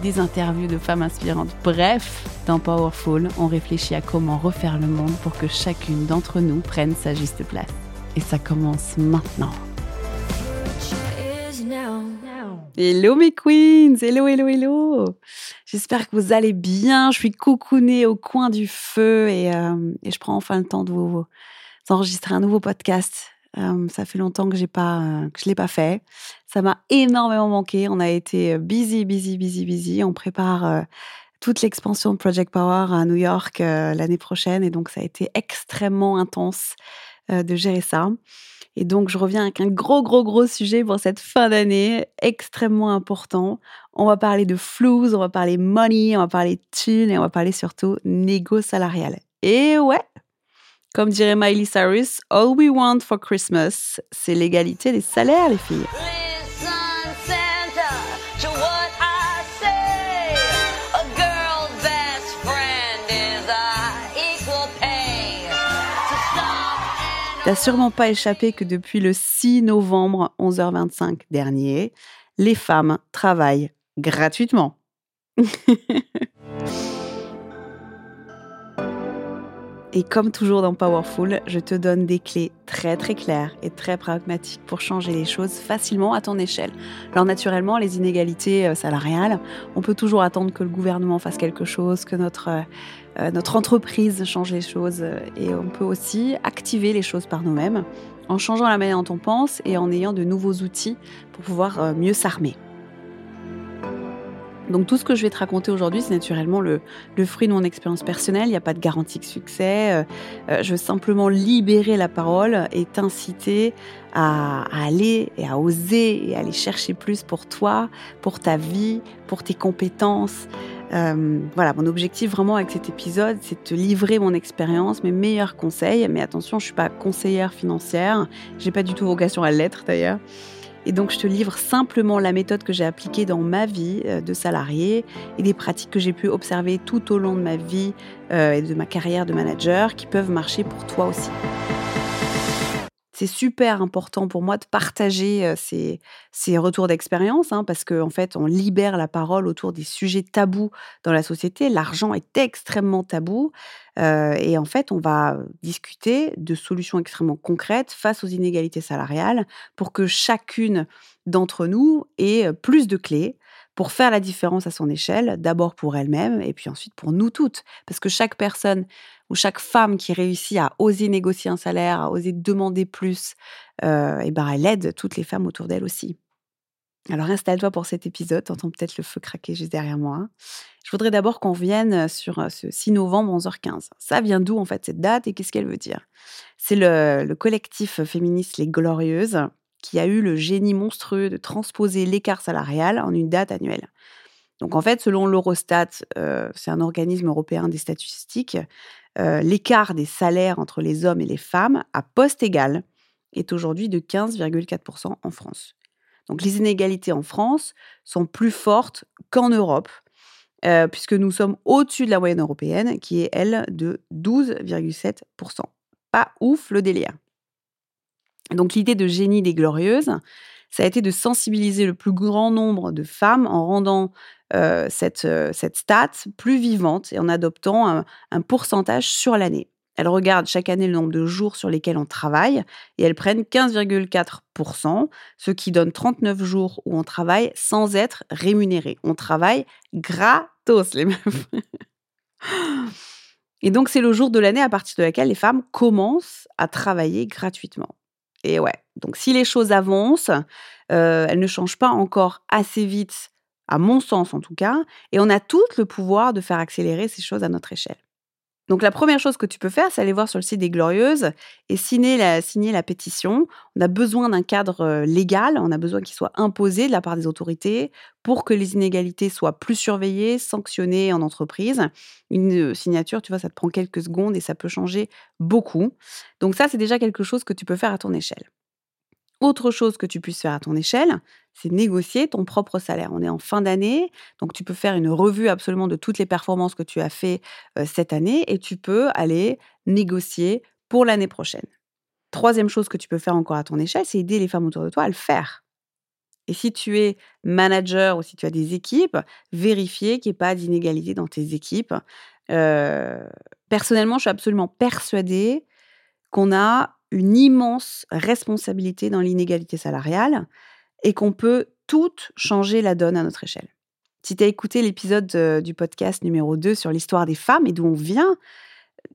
des interviews de femmes inspirantes. Bref, dans Powerful, on réfléchit à comment refaire le monde pour que chacune d'entre nous prenne sa juste place. Et ça commence maintenant. Hello mes queens, hello, hello, hello. J'espère que vous allez bien. Je suis coucounée au coin du feu et, euh, je prends enfin le temps de vous enregistrer un nouveau podcast ça fait longtemps que j'ai pas, je l'ai pas fait. Ça m'a énormément manqué. On a été busy, busy, busy, busy. On prépare toute l'expansion de Project Power à New York l'année prochaine et donc ça a été extrêmement intense de gérer ça. Et donc je reviens avec un gros, gros, gros sujet pour cette fin d'année, extrêmement important. On va parler de flous, on va parler money, on va parler thunes et on va parler surtout négo salarial. Et ouais, comme dirait Miley Cyrus, All we want for Christmas, c'est l'égalité des salaires, les filles. T'as sûrement pas échappé que depuis le 6 novembre 11h25 dernier, les femmes travaillent gratuitement. Et comme toujours dans Powerful, je te donne des clés très très claires et très pragmatiques pour changer les choses facilement à ton échelle. Alors naturellement, les inégalités euh, salariales, on peut toujours attendre que le gouvernement fasse quelque chose, que notre, euh, euh, notre entreprise change les choses et on peut aussi activer les choses par nous-mêmes en changeant la manière dont on pense et en ayant de nouveaux outils pour pouvoir mieux s'armer. Donc tout ce que je vais te raconter aujourd'hui, c'est naturellement le, fruit de mon expérience personnelle. Il n'y a pas de garantie de succès. Euh, euh, je veux simplement libérer la parole et t'inciter à, aller et à oser et à aller chercher plus pour toi, pour ta vie, pour tes compétences. Euh, voilà, mon objectif vraiment avec cet épisode, c'est de te livrer mon expérience, mes meilleurs conseils. Mais attention, je suis pas conseillère financière. J'ai pas du tout vocation à l'être d'ailleurs. Et donc, je te livre simplement la méthode que j'ai appliquée dans ma vie euh, de salarié et des pratiques que j'ai pu observer tout au long de ma vie euh, et de ma carrière de manager qui peuvent marcher pour toi aussi c'est super important pour moi de partager ces, retours d'expérience hein, parce qu'en en fait, on libère la parole autour des sujets tabous dans la société. L'argent est extrêmement tabou et en fait, on va discuter de solutions extrêmement concrètes face aux inégalités salariales pour que chacune d'entre nous ait plus de clés pour faire la différence à son échelle, d'abord pour elle-même et puis ensuite pour nous toutes. Parce que chaque personne où chaque femme qui réussit à oser négocier un salaire, à oser demander plus, euh, et ben elle aide toutes les femmes autour d'elle aussi. Alors installe-toi pour cet épisode, t'entends peut-être le feu craquer juste derrière moi. Je voudrais d'abord qu'on vienne sur euh, ce 6 novembre 11h15. Ça vient d'où en fait cette date et qu'est-ce qu'elle veut dire? C'est le, le, collectif féministe Les Glorieuses qui a eu le génie monstrueux de transposer l'écart salarial en une date annuelle. Donc en fait, selon l'Eurostat, euh, c'est un organisme européen des statistiques, euh, l'écart des salaires entre les hommes et les femmes à poste égal est aujourd'hui de 15,4% en France. Donc les inégalités en France sont plus fortes qu'en Europe, euh, puisque nous sommes au-dessus de la moyenne européenne, qui est, elle, de 12,7%. Pas ouf le délire. Donc l'idée de génie des glorieuses, ça a été de sensibiliser le plus grand nombre de femmes en rendant euh, cette, euh, cette stat plus vivante et en adoptant un, pourcentage sur l'année. Elles regardent chaque année le nombre de jours sur lesquels on travaille et elles prennent 15,4%, ce qui donne 39 jours où on travaille sans être rémunéré. On travaille gratos, les meufs. Et donc, c'est le jour de l'année à partir de laquelle les femmes commencent à travailler gratuitement. Et ouais, donc si les choses avancent, euh, elles ne changent pas encore assez vite à mon sens en tout cas, et on a tout le pouvoir de faire accélérer ces choses à notre échelle. Donc la première chose que tu peux faire, c'est aller voir sur le site des Glorieuses et signer la, signer la pétition. On a besoin d'un cadre euh, légal, on a besoin qu'il soit imposé de la part des autorités pour que les inégalités soient plus surveillées, sanctionnées en entreprise. Une euh, signature, tu vois, ça te prend quelques secondes et ça peut changer beaucoup. Donc ça, c'est déjà quelque chose que tu peux faire à ton échelle. Autre chose que tu puisses faire à ton échelle, c'est négocier ton propre salaire. On est en fin d'année, donc tu peux faire une revue absolument de toutes les performances que tu as fait cette année et tu peux aller négocier pour l'année prochaine. Troisième chose que tu peux faire encore à ton échelle, c'est aider les femmes autour de toi à le faire. Et si tu es manager ou si tu as des équipes, vérifier qu'il n'y ait pas d'inégalité dans tes équipes. personnellement, je suis absolument persuadée qu'on a une immense responsabilité dans l'inégalité salariale et qu'on peut toutes changer la donne à notre échelle. Si tu as écouté l'épisode euh, du podcast numéro 2 sur l'histoire des femmes et d'où on vient,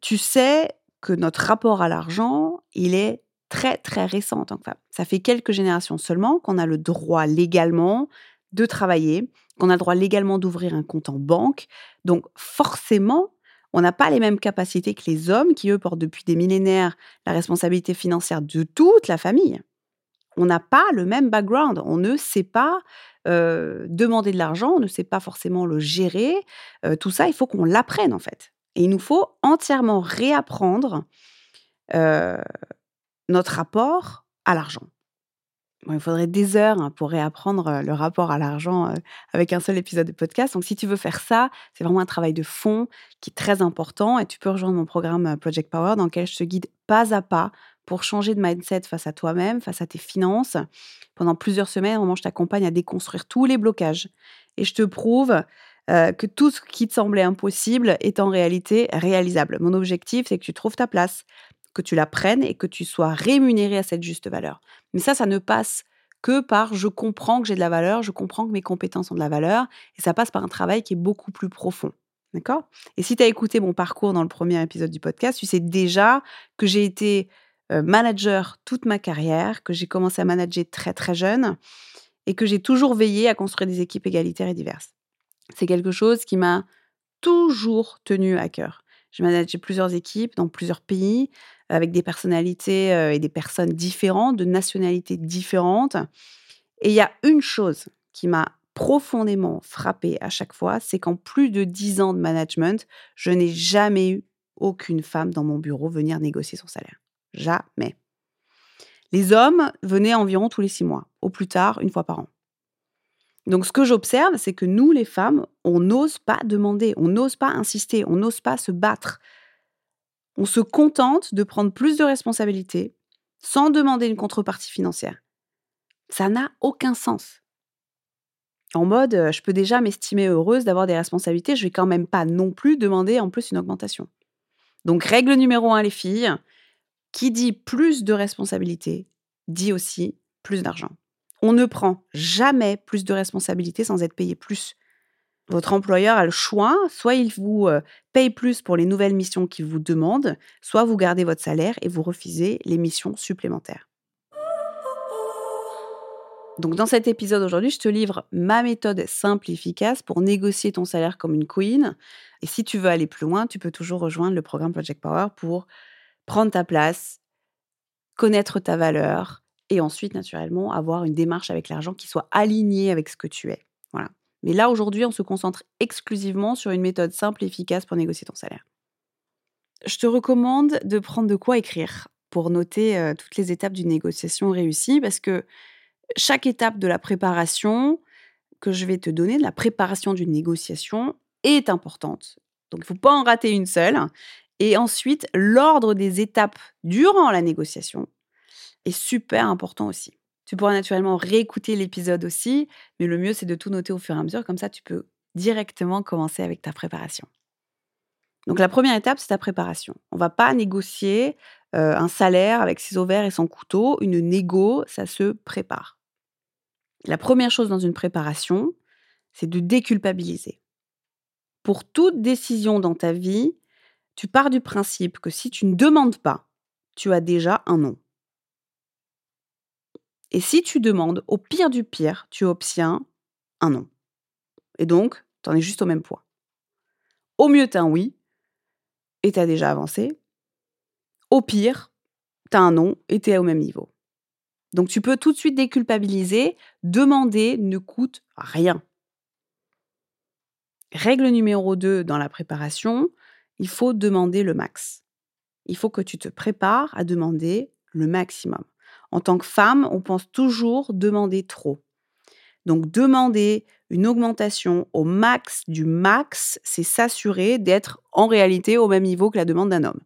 tu sais que notre rapport à l'argent, il est très très récent en tant que femme. Ça fait quelques générations seulement qu'on a le droit légalement de travailler, qu'on a le droit légalement d'ouvrir un compte en banque. Donc forcément, on n'a pas les mêmes capacités que les hommes qui, eux, portent depuis des millénaires la responsabilité financière de toute la famille. On n'a pas le même background. On ne sait pas demander de l'argent, on ne sait pas forcément le gérer. Tout ça, il faut qu'on l'apprenne en fait. Et il nous faut entièrement réapprendre notre rapport à l'argent il faudrait des heures hein, pour réapprendre le rapport à l'argent avec un seul épisode de podcast. Donc, si tu veux faire ça, c'est vraiment un travail de fond qui est très important. Et tu peux rejoindre mon programme Project Power dans lequel je te guide pas à pas pour changer de mindset face à toi-même, face à tes finances. Pendant plusieurs semaines, vraiment, je t'accompagne à déconstruire tous les blocages. Et je te prouve que tout ce qui te semblait impossible est en réalité réalisable. Mon objectif, c'est que tu trouves ta place, que tu la prennes et que tu sois rémunéré à cette juste valeur. Mais ça, ça ne passe que par je comprends que j'ai de la valeur, je comprends que mes compétences ont de la valeur, et ça passe par un travail qui est beaucoup plus profond. D'accord? Et si tu as écouté mon parcours dans le premier épisode du podcast, tu sais déjà que j'ai été euh, manager toute ma carrière, que j'ai commencé à manager très très jeune, et que j'ai toujours veillé à construire des équipes égalitaires et diverses. C'est quelque chose qui m'a toujours tenu à cœur. Je manageais plusieurs équipes dans plusieurs pays, avec des personnalités et des personnes différentes, de nationalités différentes. Et il y a une chose qui m'a profondément frappée à chaque fois, c'est qu'en plus de dix ans de management, je n'ai jamais eu aucune femme dans mon bureau venir négocier son salaire. Jamais. Les hommes venaient environ tous les six mois, au plus tard une fois par an. Donc ce que j'observe, c'est que nous, les femmes, on n'ose pas demander, on n'ose pas insister, on n'ose pas se battre. On se contente de prendre plus de responsabilités sans demander une contrepartie financière. Ça n'a aucun sens. En mode, euh, je peux déjà m'estimer heureuse d'avoir des responsabilités, je vais quand même pas non plus demander en plus une augmentation. Donc règle numéro un, les filles, qui dit plus de responsabilités, dit aussi plus d'argent. On ne prend jamais plus de responsabilités sans être payé plus. Votre employeur a le choix, soit il vous euh, paye plus pour les nouvelles missions qu'il vous demande, soit vous gardez votre salaire et vous refusez les missions supplémentaires. Donc dans cet épisode aujourd'hui, je te livre ma méthode simple et efficace pour négocier ton salaire comme une queen. Et si tu veux aller plus loin, tu peux toujours rejoindre le programme Project Power pour prendre ta place, connaître ta valeur, et ensuite, naturellement, avoir une démarche avec l'argent qui soit alignée avec ce que tu es. Voilà. Mais là, aujourd'hui, on se concentre exclusivement sur une méthode simple et efficace pour négocier ton salaire. Je te recommande de prendre de quoi écrire pour noter euh, toutes les étapes d'une négociation réussie parce que chaque étape de la préparation que je vais te donner, de la préparation d'une négociation, est importante. Donc, il ne faut pas en rater une seule. Et ensuite, l'ordre des étapes durant la négociation est super important aussi. Tu pourras naturellement réécouter l'épisode aussi, mais le mieux c'est de tout noter au fur et à mesure, comme ça tu peux directement commencer avec ta préparation. Donc la première étape, c'est ta préparation. On va pas négocier euh, un salaire avec ses ovaires et son couteau. Une négo, ça se prépare. La première chose dans une préparation, c'est de déculpabiliser. Pour toute décision dans ta vie, tu pars du principe que si tu ne demandes pas, tu as déjà un non. Et si tu demandes, au pire du pire, tu obtiens un non. Et donc, tu en es juste au même point. Au mieux, tu as un oui et tu as déjà avancé. Au pire, tu as un non et tu es au même niveau. Donc tu peux tout de suite déculpabiliser. Demander ne coûte rien. Règle numéro 2 dans la préparation, il faut demander le max. Il faut que tu te prépares à demander le maximum. En tant que femme, on pense toujours demander trop. Donc demander une augmentation au max du max, c'est s'assurer d'être en réalité au même niveau que la demande d'un homme.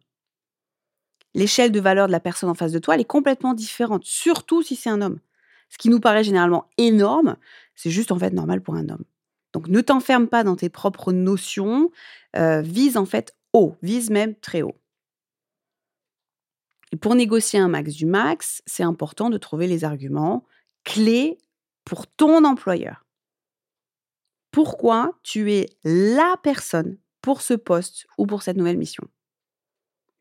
L'échelle de valeur de la personne en face de toi, elle est complètement différente, surtout si c'est un homme. Ce qui nous paraît généralement énorme, c'est juste en fait normal pour un homme. Donc ne t'enferme pas dans tes propres notions, euh, vise en fait haut, vise même très haut. Et pour négocier un max du max, c'est important de trouver les arguments clés pour ton employeur. Pourquoi tu es la personne pour ce poste ou pour cette nouvelle mission?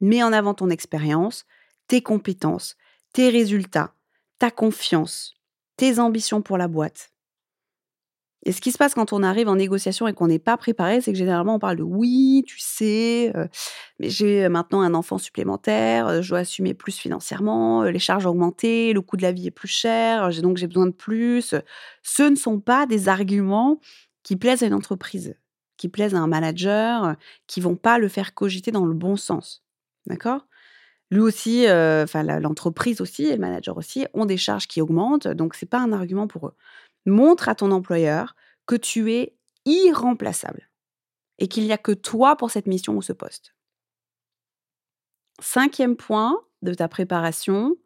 Mets en avant ton expérience, tes compétences, tes résultats, ta confiance, tes ambitions pour la boîte. Et ce qui se passe quand on arrive en négociation et qu'on n'est pas préparé, c'est que généralement on parle de oui, tu sais, euh, mais j'ai maintenant un enfant supplémentaire, euh, je dois assumer plus financièrement, euh, les charges ont augmenté, le coût de la vie est plus cher, donc j'ai besoin de plus. Ce ne sont pas des arguments qui plaisent à une entreprise, qui plaisent à un manager, qui vont pas le faire cogiter dans le bon sens. D'accord? Lui aussi, enfin l'entreprise aussi et le manager aussi ont des charges qui augmentent, donc c'est pas un argument pour eux montre à ton employeur que tu es irremplaçable et qu'il n'y a que toi pour cette mission ou ce poste. Cinquième point de ta préparation,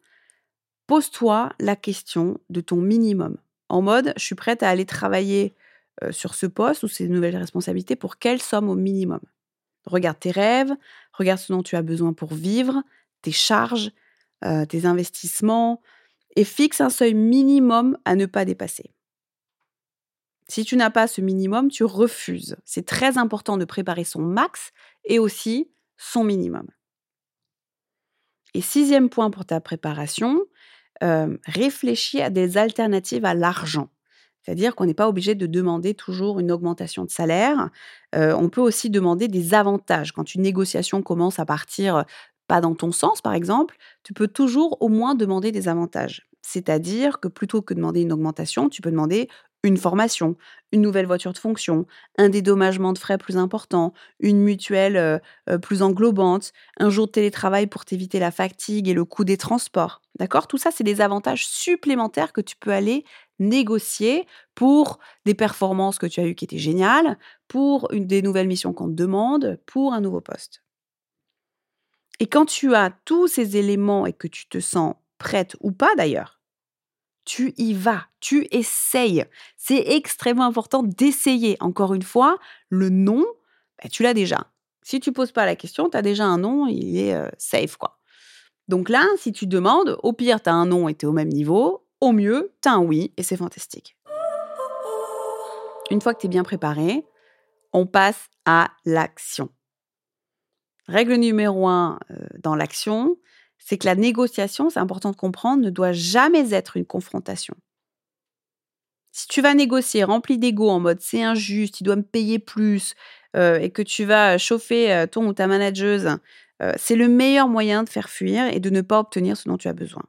pose-toi la question de ton minimum. En mode, je suis prête à aller travailler euh, sur ce poste ou ces nouvelles responsabilités pour quelle somme au minimum Regarde tes rêves, regarde ce dont tu as besoin pour vivre, tes charges, euh, tes investissements, et fixe un seuil minimum à ne pas dépasser. Si tu n'as pas ce minimum, tu refuses. C'est très important de préparer son max et aussi son minimum. Et sixième point pour ta préparation, euh, réfléchis à des alternatives à l'argent. C'est-à-dire qu'on n'est pas obligé de demander toujours une augmentation de salaire. Euh, on peut aussi demander des avantages. Quand une négociation commence à partir pas dans ton sens, par exemple, tu peux toujours au moins demander des avantages. C'est-à-dire que plutôt que de demander une augmentation, tu peux demander une formation, une nouvelle voiture de fonction, un dédommagement de frais plus important, une mutuelle euh, euh, plus englobante, un jour de télétravail pour t'éviter la fatigue et le coût des transports. D'accord? Tout ça, c'est des avantages supplémentaires que tu peux aller négocier pour des performances que tu as eues qui étaient géniales, pour une, des nouvelles missions qu'on te demande, pour un nouveau poste. Et quand tu as tous ces éléments et que tu te sens prête ou pas d'ailleurs, tu y vas, tu essayes. C'est extrêmement important d'essayer. Encore une fois, le non, bah, tu l'as déjà. Si tu poses pas la question, tu as déjà un non, il est euh, safe quoi. Donc là, si tu demandes, au pire, tu as un non et tu es au même niveau. Au mieux, tu as un oui et c'est fantastique. Une fois que tu es bien préparé, on passe à l'action. Règle numéro un euh, dans l'action, c'est que la négociation, c'est important de comprendre, ne doit jamais être une confrontation. Si tu vas négocier rempli d'ego en mode c'est injuste, il doit me payer plus, euh, et que tu vas chauffer euh, ton ou ta manageuse, euh, c'est le meilleur moyen de faire fuir et de ne pas obtenir ce dont tu as besoin.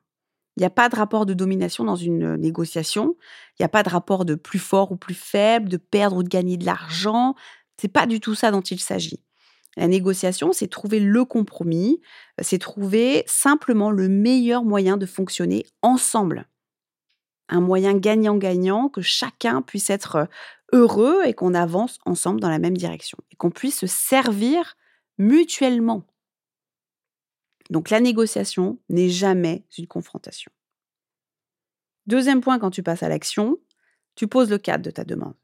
Il n'y a pas de rapport de domination dans une négociation. Il n'y a pas de rapport de plus fort ou plus faible, de perdre ou de gagner de l'argent. C'est pas du tout ça dont il s'agit. La négociation, c'est trouver le compromis, c'est trouver simplement le meilleur moyen de fonctionner ensemble. Un moyen gagnant-gagnant, que chacun puisse être heureux et qu'on avance ensemble dans la même direction et qu'on puisse se servir mutuellement. Donc la négociation n'est jamais une confrontation. Deuxième point, quand tu passes à l'action, tu poses le cadre de ta demande.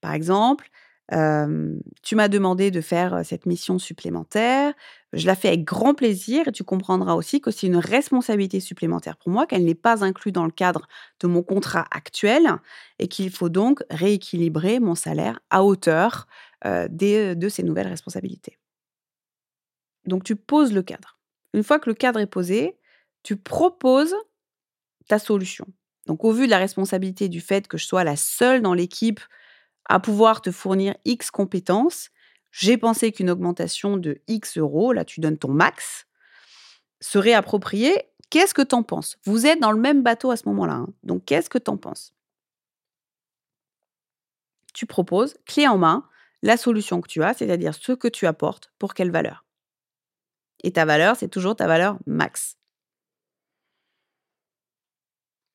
Par exemple, tu m'as demandé de faire cette mission supplémentaire. Je la fais avec grand plaisir et tu comprendras aussi que c'est une responsabilité supplémentaire pour moi, qu'elle n'est pas inclue dans le cadre de mon contrat actuel et qu'il faut donc rééquilibrer mon salaire à hauteur de ces nouvelles responsabilités. Donc tu poses le cadre. Une fois que le cadre est posé, tu proposes ta solution. Donc au vu de la responsabilité du fait que je sois la seule dans l'équipe à pouvoir te fournir X compétences. J'ai pensé qu'une augmentation de X euros, là tu donnes ton max, serait appropriée. Qu'est-ce que tu en penses? Vous êtes dans le même bateau à ce moment-là. Hein. Donc qu'est-ce que tu en penses? Tu proposes, clé en main, la solution que tu as, c'est-à-dire ce que tu apportes, pour quelle valeur? Et ta valeur, c'est toujours ta valeur max.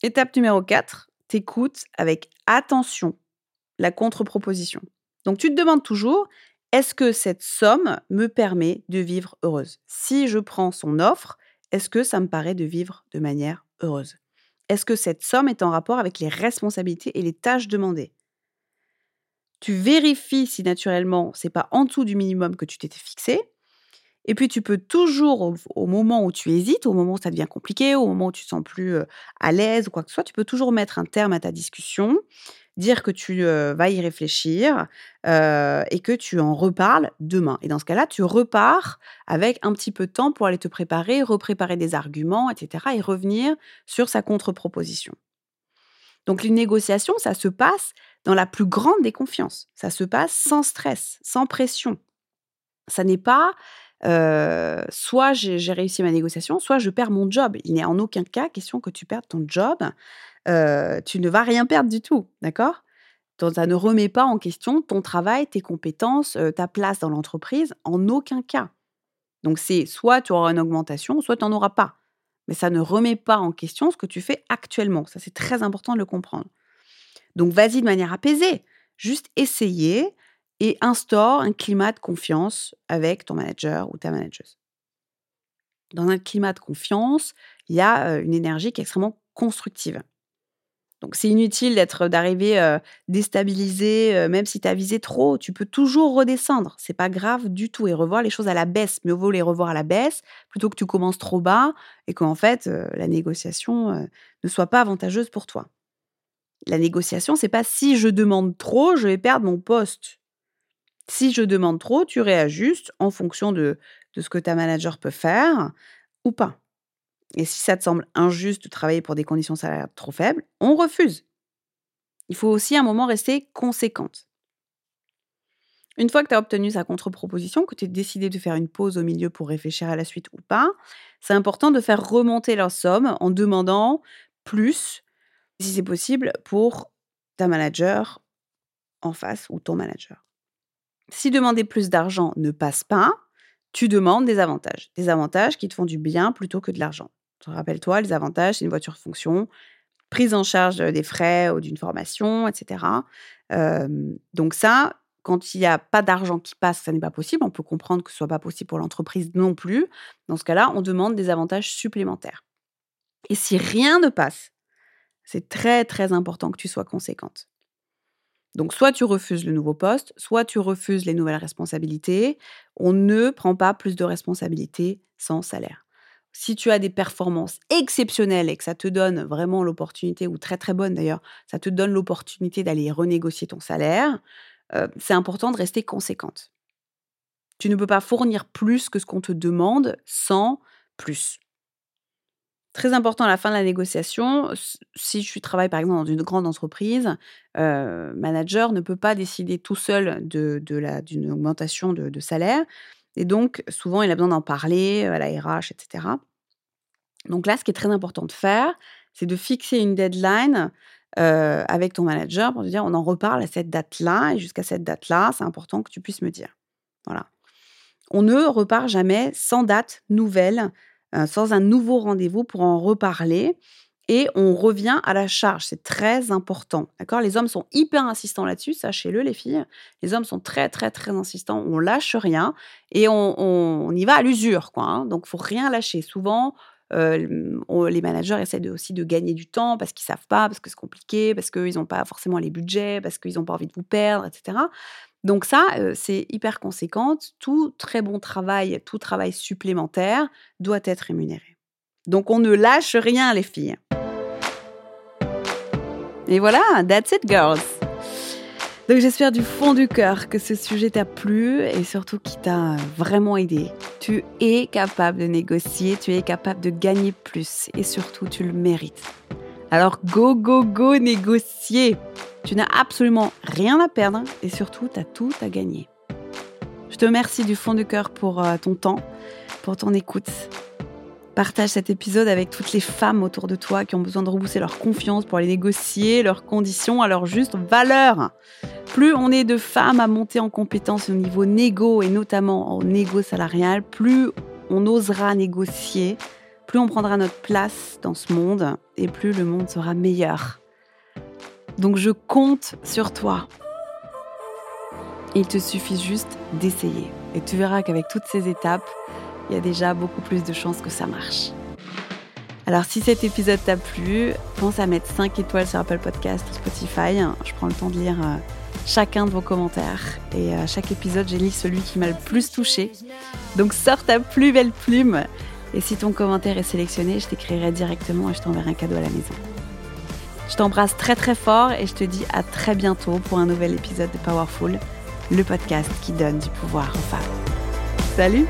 Étape numéro 4, t'écoutes avec attention la contre-proposition. Donc tu te demandes toujours, est-ce que cette somme me permet de vivre heureuse? Si je prends son offre, est-ce que ça me paraît de vivre de manière heureuse? Est-ce que cette somme est en rapport avec les responsabilités et les tâches demandées? Tu vérifies si naturellement c'est pas en dessous du minimum que tu t'étais fixé. Et puis, tu peux toujours, au, moment où tu hésites, au moment où ça devient compliqué, au moment où tu te sens plus à l'aise ou quoi que ce soit, tu peux toujours mettre un terme à ta discussion, dire que tu vas y réfléchir et que tu en reparles demain. Et dans ce cas-là, tu repars avec un petit peu de temps pour aller te préparer, repréparer des arguments, etc. et revenir sur sa contre-proposition. Donc, les négociations, ça se passe dans la plus grande des confiances. Ça se passe sans stress, sans pression. Ça n'est pas soit j'ai réussi ma négociation, soit je perds mon job. Il n'est en aucun cas question que tu perdes ton job. Tu ne vas rien perdre du tout, d'accord? Ça ne remet pas en question ton travail, tes compétences, ta place dans l'entreprise, en aucun cas. Donc c'est soit tu auras une augmentation, soit tu n'en auras pas. Mais ça ne remet pas en question ce que tu fais actuellement. Ça, c'est très important de le comprendre. Donc vas-y de manière apaisée. Juste essayer et instaure un climat de confiance avec ton manager ou ta manageuse. Dans un climat de confiance, il y a une énergie qui est extrêmement constructive. Donc c'est inutile d'être d'arriver déstabilisé, même si tu as visé trop, tu peux toujours redescendre. C'est pas grave du tout et revoir les choses à la baisse. Mieux vaut les revoir à la baisse plutôt que tu commences trop bas et qu'en fait la négociation ne soit pas avantageuse pour toi. La négociation, c'est pas si je demande trop, je vais perdre mon poste. Si je demande trop, tu réajustes en fonction de, ce que ta manager peut faire ou pas. Et si ça te semble injuste de travailler pour des conditions salariales trop faibles, on refuse. Il faut aussi à un moment rester conséquente. Une fois que tu as obtenu sa contre-proposition, que tu as décidé de faire une pause au milieu pour réfléchir à la suite ou pas, c'est important de faire remonter leur somme en demandant plus, si c'est possible, pour ta manager en face ou ton manager. Si demander plus d'argent ne passe pas, tu demandes des avantages. Des avantages qui te font du bien plutôt que de l'argent. Rappelle-toi, les avantages, c'est une voiture fonction, prise en charge des frais ou d'une formation, etc. donc ça, quand il n'y a pas d'argent qui passe, ça n'est pas possible. On peut comprendre que ce soit pas possible pour l'entreprise non plus. Dans ce cas-là, on demande des avantages supplémentaires. Et si rien ne passe, c'est très très important que tu sois conséquente. Donc, soit tu refuses le nouveau poste, soit tu refuses les nouvelles responsabilités. On ne prend pas plus de responsabilités sans salaire. Si tu as des performances exceptionnelles et que ça te donne vraiment l'opportunité, ou très très bonne d'ailleurs, ça te donne l'opportunité d'aller renégocier ton salaire, euh, c'est important de rester conséquente. Tu ne peux pas fournir plus que ce qu'on te demande sans plus. Très important à la fin de la négociation, si je travaille par exemple dans une grande entreprise, euh, manager ne peut pas décider tout seul de, d'une augmentation de, salaire. Et donc, souvent, il a besoin d'en parler à la RH, etc. Donc là, ce qui est très important de faire, c'est de fixer une deadline euh, avec ton manager pour te dire on en reparle à cette date-là et jusqu'à cette date-là, c'est important que tu puisses me dire. Voilà. On ne repart jamais sans date nouvelle euh, sans un nouveau rendez-vous pour en reparler. Et on revient à la charge, c'est très important. D'accord? Les hommes sont hyper insistants là-dessus, sachez-le, les filles. Les hommes sont très, très, très insistants. On lâche rien et on, y va à l'usure, quoi. Hein. Donc, faut rien lâcher. Souvent, euh, les managers essaient aussi de gagner du temps parce qu'ils savent pas, parce que c'est compliqué, parce qu'ils n'ont pas forcément les budgets, parce qu'ils n'ont pas envie de vous perdre, etc. Donc ça, c'est hyper conséquent. Tout très bon travail, tout travail supplémentaire doit être rémunéré. Donc on ne lâche rien, les filles. Et voilà, that's it, girls. Donc j'espère du fond du cœur que ce sujet t'a plu et surtout qu'il t'a vraiment aidé. Tu es capable de négocier, tu es capable de gagner plus et surtout tu le mérites. Alors go, go, go négocier Tu n'as absolument rien à perdre et surtout, tu as tout à gagner. Je te remercie du fond du cœur pour euh, ton temps, pour ton écoute. Partage cet épisode avec toutes les femmes autour de toi qui ont besoin de rebousser leur confiance pour aller négocier leurs conditions à leur juste valeur. Plus on est de femmes à monter en compétence au niveau négo et notamment au négo salarial, plus on osera négocier, plus on prendra notre place dans ce monde et plus le monde sera meilleur. Donc je compte sur toi. Il te suffit juste d'essayer. Et tu verras qu'avec toutes ces étapes, il y a déjà beaucoup plus de chances que ça marche. Alors si cet épisode t'a plu, pense à mettre 5 étoiles sur Apple Podcast ou Spotify. Je prends le temps de lire euh, chacun de vos commentaires. Et à chaque épisode, j'ai lu celui qui m'a le plus touché. Donc sors ta plus belle plume. Et si ton commentaire est sélectionné, je t'écrirai directement et je t'enverrai un cadeau à la maison. Je t'embrasse très très fort et je te dis à très bientôt pour un nouvel épisode de Powerful, le podcast qui donne du pouvoir aux femmes. Salut